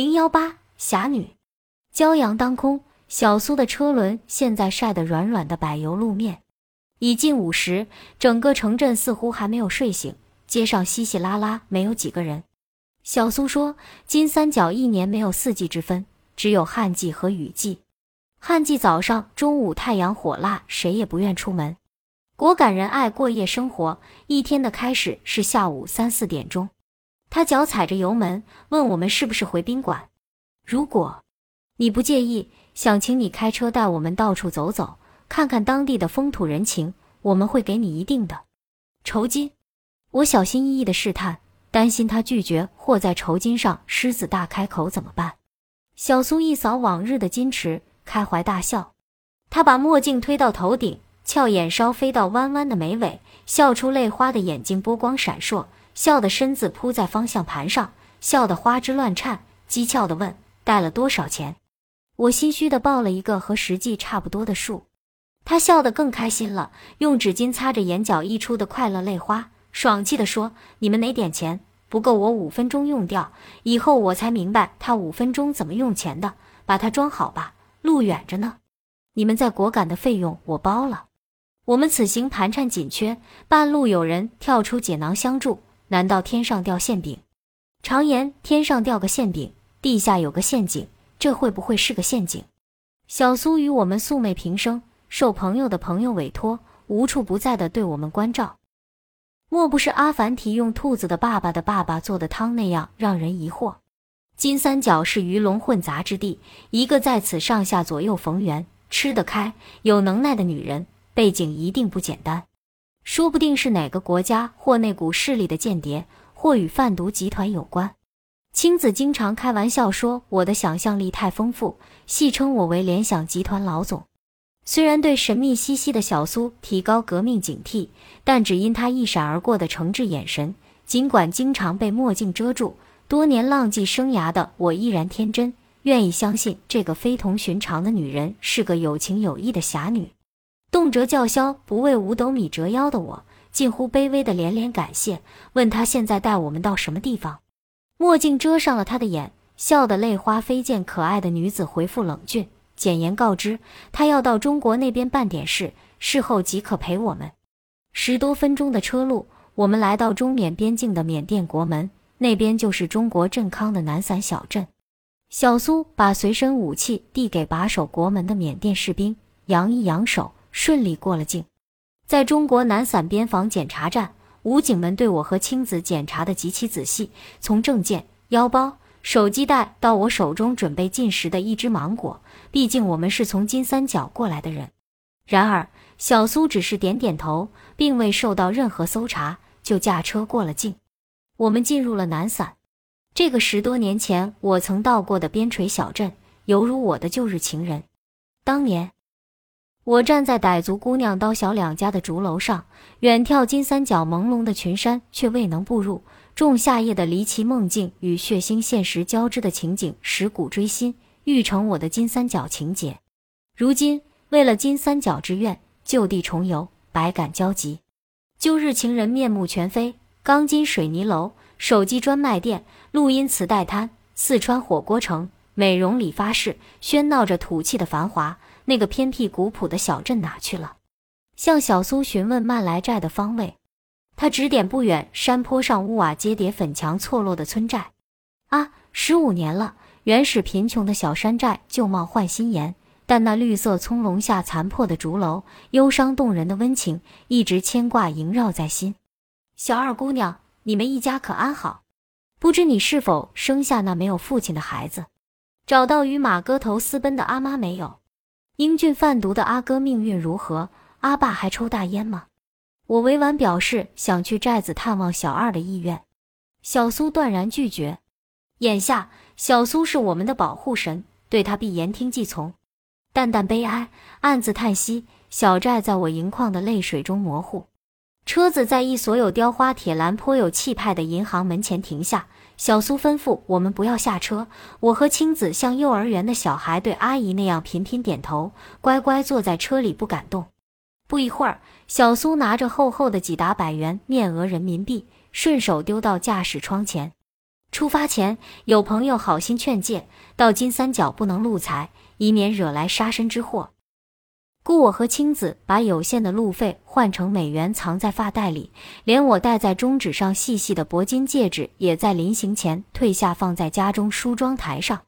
零幺八侠女，骄阳当空，小苏的车轮现在晒得软软的柏油路面。已近午时，整个城镇似乎还没有睡醒，街上稀稀拉拉，没有几个人。小苏说：“金三角一年没有四季之分，只有旱季和雨季。旱季早上、中午太阳火辣，谁也不愿出门。果敢人爱过夜生活，一天的开始是下午三四点钟。”他脚踩着油门，问我们是不是回宾馆。如果你不介意，想请你开车带我们到处走走，看看当地的风土人情，我们会给你一定的酬金。我小心翼翼的试探，担心他拒绝或在酬金上狮子大开口怎么办。小苏一扫往日的矜持，开怀大笑。他把墨镜推到头顶，俏眼梢飞到弯弯的眉尾，笑出泪花的眼睛波光闪烁。笑得身子扑在方向盘上，笑得花枝乱颤，讥诮地问：“带了多少钱？”我心虚地报了一个和实际差不多的数。他笑得更开心了，用纸巾擦着眼角溢出的快乐泪花，爽气地说：“你们哪点钱不够，我五分钟用掉。以后我才明白他五分钟怎么用钱的。把它装好吧，路远着呢。你们在果敢的费用我包了。我们此行盘缠紧缺，半路有人跳出解囊相助。”难道天上掉馅饼？常言天上掉个馅饼，地下有个陷阱，这会不会是个陷阱？小苏与我们素昧平生，受朋友的朋友委托，无处不在的对我们关照。莫不是阿凡提用兔子的爸爸的爸爸做的汤那样让人疑惑？金三角是鱼龙混杂之地，一个在此上下左右逢源、吃得开、有能耐的女人，背景一定不简单。说不定是哪个国家或那股势力的间谍，或与贩毒集团有关。青子经常开玩笑说我的想象力太丰富，戏称我为联想集团老总。虽然对神秘兮兮的小苏提高革命警惕，但只因他一闪而过的诚挚眼神，尽管经常被墨镜遮住，多年浪迹生涯的我依然天真，愿意相信这个非同寻常的女人是个有情有义的侠女。动辄叫嚣不为五斗米折腰的我，近乎卑微的连连感谢，问他现在带我们到什么地方。墨镜遮上了他的眼，笑得泪花飞溅。可爱的女子回复冷峻，简言告知他要到中国那边办点事，事后即可陪我们。十多分钟的车路，我们来到中缅边境的缅甸国门，那边就是中国镇康的南伞小镇。小苏把随身武器递给把守国门的缅甸士兵，扬一扬手。顺利过了境，在中国南散边防检查站，武警们对我和青子检查的极其仔细，从证件、腰包、手机袋到我手中准备进食的一只芒果。毕竟我们是从金三角过来的人。然而小苏只是点点头，并未受到任何搜查，就驾车过了境。我们进入了南散，这个十多年前我曾到过的边陲小镇，犹如我的旧日情人。当年。我站在傣族姑娘刀小两家的竹楼上，远眺金三角朦胧的群山，却未能步入。仲夏夜的离奇梦境与血腥现实交织的情景，蚀骨锥心，欲成我的金三角情节。如今为了金三角之愿，就地重游，百感交集。旧日情人面目全非，钢筋水泥楼、手机专卖店、录音磁带摊、四川火锅城、美容理发室，喧闹着土气的繁华。那个偏僻古朴的小镇哪去了？向小苏询问曼来寨的方位，他指点不远山坡上屋瓦阶叠、粉墙错落的村寨。啊，十五年了，原始贫穷的小山寨旧貌换新颜，但那绿色葱茏下残破的竹楼，忧伤动人的温情，一直牵挂萦绕在心。小二姑娘，你们一家可安好？不知你是否生下那没有父亲的孩子？找到与马哥头私奔的阿妈没有？英俊贩毒的阿哥命运如何？阿爸还抽大烟吗？我委婉表示想去寨子探望小二的意愿，小苏断然拒绝。眼下小苏是我们的保护神，对他必言听计从。淡淡悲哀，暗自叹息。小寨在我盈眶的泪水中模糊。车子在一所有雕花铁栏、颇有气派的银行门前停下。小苏吩咐我们不要下车，我和青子像幼儿园的小孩对阿姨那样频频点头，乖乖坐在车里不敢动。不一会儿，小苏拿着厚厚的几沓百元面额人民币，顺手丢到驾驶窗前。出发前，有朋友好心劝诫，到金三角不能露财，以免惹来杀身之祸。故我和青子把有限的路费换成美元，藏在发带里，连我戴在中指上细细的铂金戒指，也在临行前退下，放在家中梳妆台上。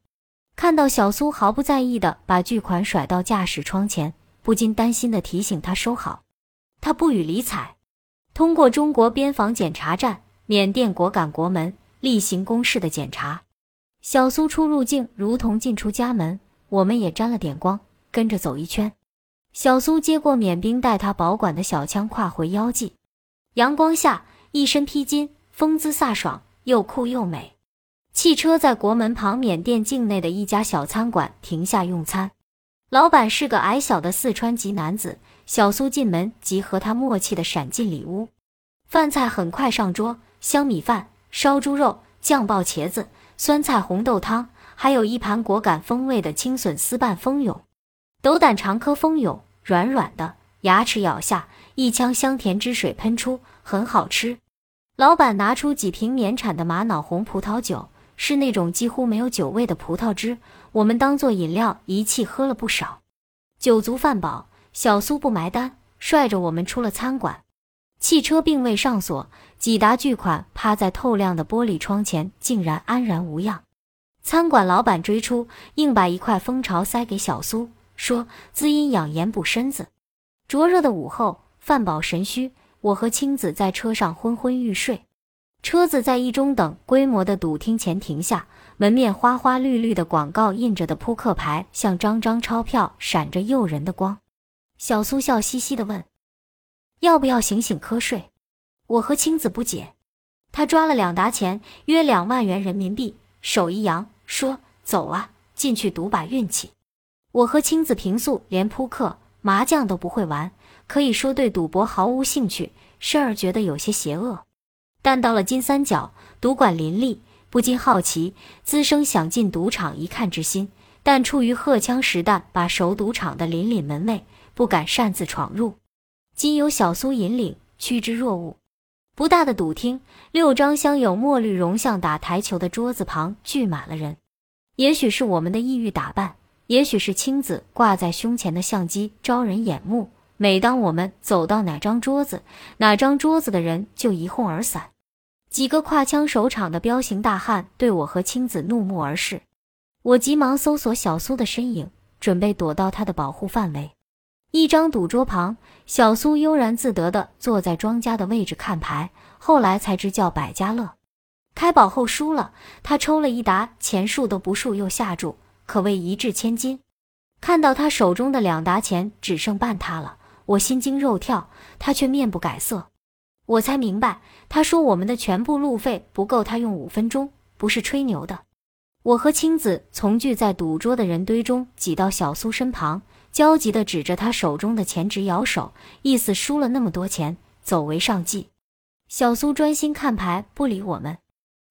看到小苏毫不在意的把巨款甩到驾驶窗前，不禁担心的提醒他收好。他不予理睬。通过中国边防检查站，缅甸果敢国门例行公事的检查，小苏出入境如同进出家门。我们也沾了点光，跟着走一圈。小苏接过缅兵带他保管的小枪，挎回腰际。阳光下，一身披巾，风姿飒爽，又酷又美。汽车在国门旁缅甸境内的一家小餐馆停下用餐，老板是个矮小的四川籍男子。小苏进门即和他默契的闪进里屋，饭菜很快上桌，香米饭、烧猪肉、酱爆茄子、酸菜红豆汤，还有一盘果敢风味的青笋丝拌蜂蛹。斗胆长颗蜂蛹，软软的，牙齿咬下，一腔香甜汁水喷出，很好吃。老板拿出几瓶年产的玛瑙红葡萄酒，是那种几乎没有酒味的葡萄汁，我们当做饮料一气喝了不少。酒足饭饱，小苏不埋单，率着我们出了餐馆。汽车并未上锁，几沓巨款趴在透亮的玻璃窗前，竟然安然无恙。餐馆老板追出，硬把一块蜂巢塞给小苏。说滋阴养颜补身子。灼热的午后，饭饱神虚，我和青子在车上昏昏欲睡。车子在一中等规模的赌厅前停下，门面花花绿绿的广告印着的扑克牌像张张钞票，闪着诱人的光。小苏笑嘻嘻地问：“要不要醒醒瞌睡？”我和青子不解。他抓了两沓钱，约两万元人民币，手一扬，说：“走啊，进去赌把运气。”我和青子平素连扑克、麻将都不会玩，可以说对赌博毫无兴趣，甚而觉得有些邪恶。但到了金三角，赌馆林立，不禁好奇，滋生想进赌场一看之心。但出于荷枪实弹把守赌场的林林门卫，不敢擅自闯入。今有小苏引领，趋之若鹜。不大的赌厅，六张镶有墨绿绒像打台球的桌子旁聚满了人。也许是我们的异域打扮。也许是青子挂在胸前的相机招人眼目，每当我们走到哪张桌子，哪张桌子的人就一哄而散。几个挎枪守场的彪形大汉对我和青子怒目而视，我急忙搜索小苏的身影，准备躲到他的保护范围。一张赌桌旁，小苏悠然自得地坐在庄家的位置看牌，后来才知叫百家乐。开宝后输了，他抽了一沓钱，数都不数又下注。可谓一掷千金。看到他手中的两沓钱只剩半沓了，我心惊肉跳，他却面不改色。我才明白，他说我们的全部路费不够他用五分钟，不是吹牛的。我和青子从聚在赌桌的人堆中挤到小苏身旁，焦急地指着他手中的钱直摇手，意思输了那么多钱，走为上计。小苏专心看牌，不理我们。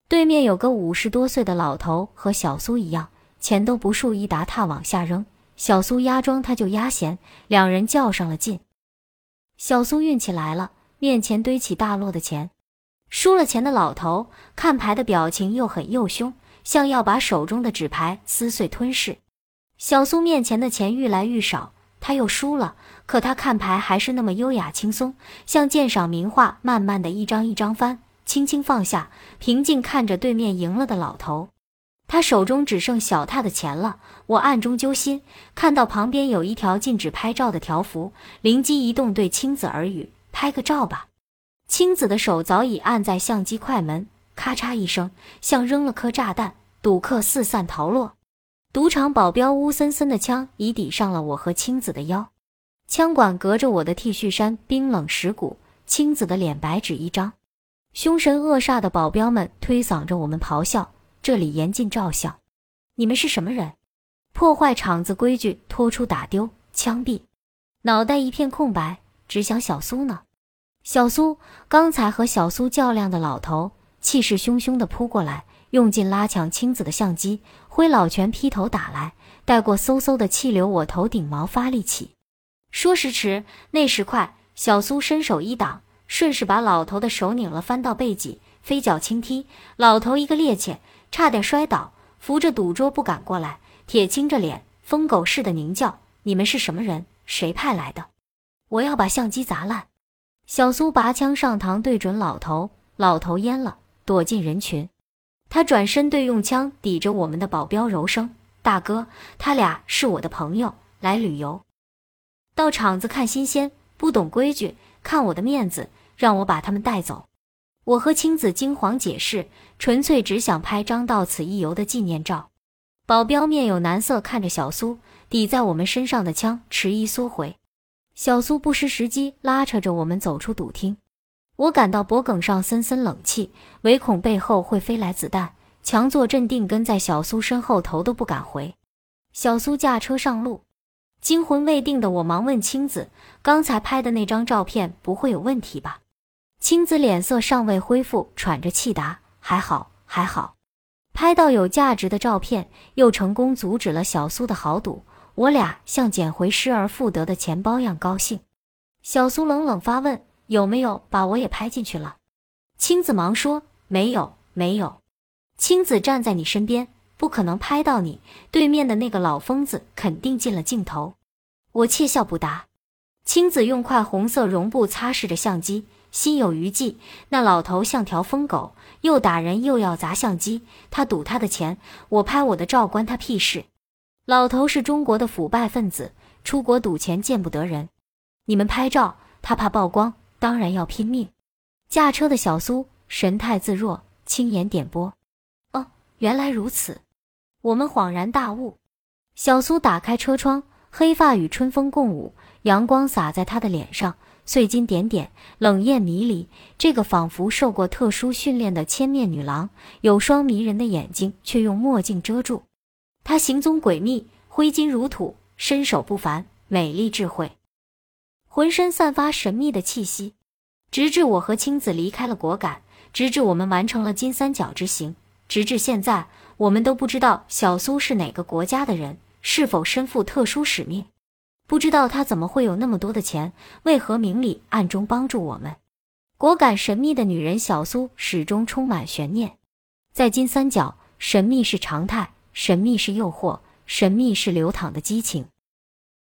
对面有个五十多岁的老头，和小苏一样。钱都不数，一沓沓往下扔。小苏压庄，他就压闲，两人较上了劲。小苏运气来了，面前堆起大摞的钱。输了钱的老头看牌的表情又狠又凶，像要把手中的纸牌撕碎吞噬。小苏面前的钱愈来愈少，他又输了，可他看牌还是那么优雅轻松，像鉴赏名画，慢慢的一张一张翻，轻轻放下，平静看着对面赢了的老头。他手中只剩小踏的钱了，我暗中揪心，看到旁边有一条禁止拍照的条幅，灵机一动，对青子耳语：“拍个照吧。”青子的手早已按在相机快门，咔嚓一声，像扔了颗炸弹，赌客四散逃落。赌场保镖乌森森的枪已抵上了我和青子的腰，枪管隔着我的 T 恤衫冰冷蚀骨，青子的脸白纸一张，凶神恶煞的保镖们推搡着我们咆哮。这里严禁照相，你们是什么人？破坏场子规矩，拖出打丢，枪毙！脑袋一片空白，只想小苏呢。小苏，刚才和小苏较量的老头，气势汹汹地扑过来，用劲拉抢青子的相机，挥老拳劈头打来，带过嗖嗖的气流，我头顶毛发力起。说时迟，那时快，小苏伸手一挡，顺势把老头的手拧了，翻到背脊。飞脚轻踢，老头一个趔趄，差点摔倒，扶着赌桌不敢过来。铁青着脸，疯狗似的狞叫：“你们是什么人？谁派来的？我要把相机砸烂！”小苏拔枪上膛，对准老头，老头蔫了，躲进人群。他转身对用枪抵着我们的保镖柔声：“大哥，他俩是我的朋友，来旅游，到场子看新鲜，不懂规矩，看我的面子，让我把他们带走。”我和青子惊慌解释，纯粹只想拍张到此一游的纪念照。保镖面有难色，看着小苏抵在我们身上的枪，迟疑缩回。小苏不失时机，拉扯着我们走出赌厅。我感到脖颈上森森冷气，唯恐背后会飞来子弹，强作镇定，跟在小苏身后，头都不敢回。小苏驾车上路，惊魂未定的我忙问青子：“刚才拍的那张照片不会有问题吧？”青子脸色尚未恢复，喘着气答：“还好，还好，拍到有价值的照片，又成功阻止了小苏的豪赌，我俩像捡回失而复得的钱包样高兴。”小苏冷冷发问：“有没有把我也拍进去了？”青子忙说：“没有，没有。青子站在你身边，不可能拍到你。对面的那个老疯子肯定进了镜头。”我窃笑不答。青子用块红色绒布擦拭着相机。心有余悸，那老头像条疯狗，又打人又要砸相机。他赌他的钱，我拍我的照，关他屁事。老头是中国的腐败分子，出国赌钱见不得人。你们拍照，他怕曝光，当然要拼命。驾车的小苏神态自若，轻言点拨：“哦，原来如此。”我们恍然大悟。小苏打开车窗，黑发与春风共舞，阳光洒在他的脸上。碎金点点，冷艳迷离。这个仿佛受过特殊训练的千面女郎，有双迷人的眼睛，却用墨镜遮住。她行踪诡秘，挥金如土，身手不凡，美丽智慧，浑身散发神秘的气息。直至我和青子离开了果敢，直至我们完成了金三角之行，直至现在，我们都不知道小苏是哪个国家的人，是否身负特殊使命。不知道他怎么会有那么多的钱？为何明里暗中帮助我们？果敢神秘的女人小苏始终充满悬念。在金三角，神秘是常态，神秘是诱惑，神秘是流淌的激情。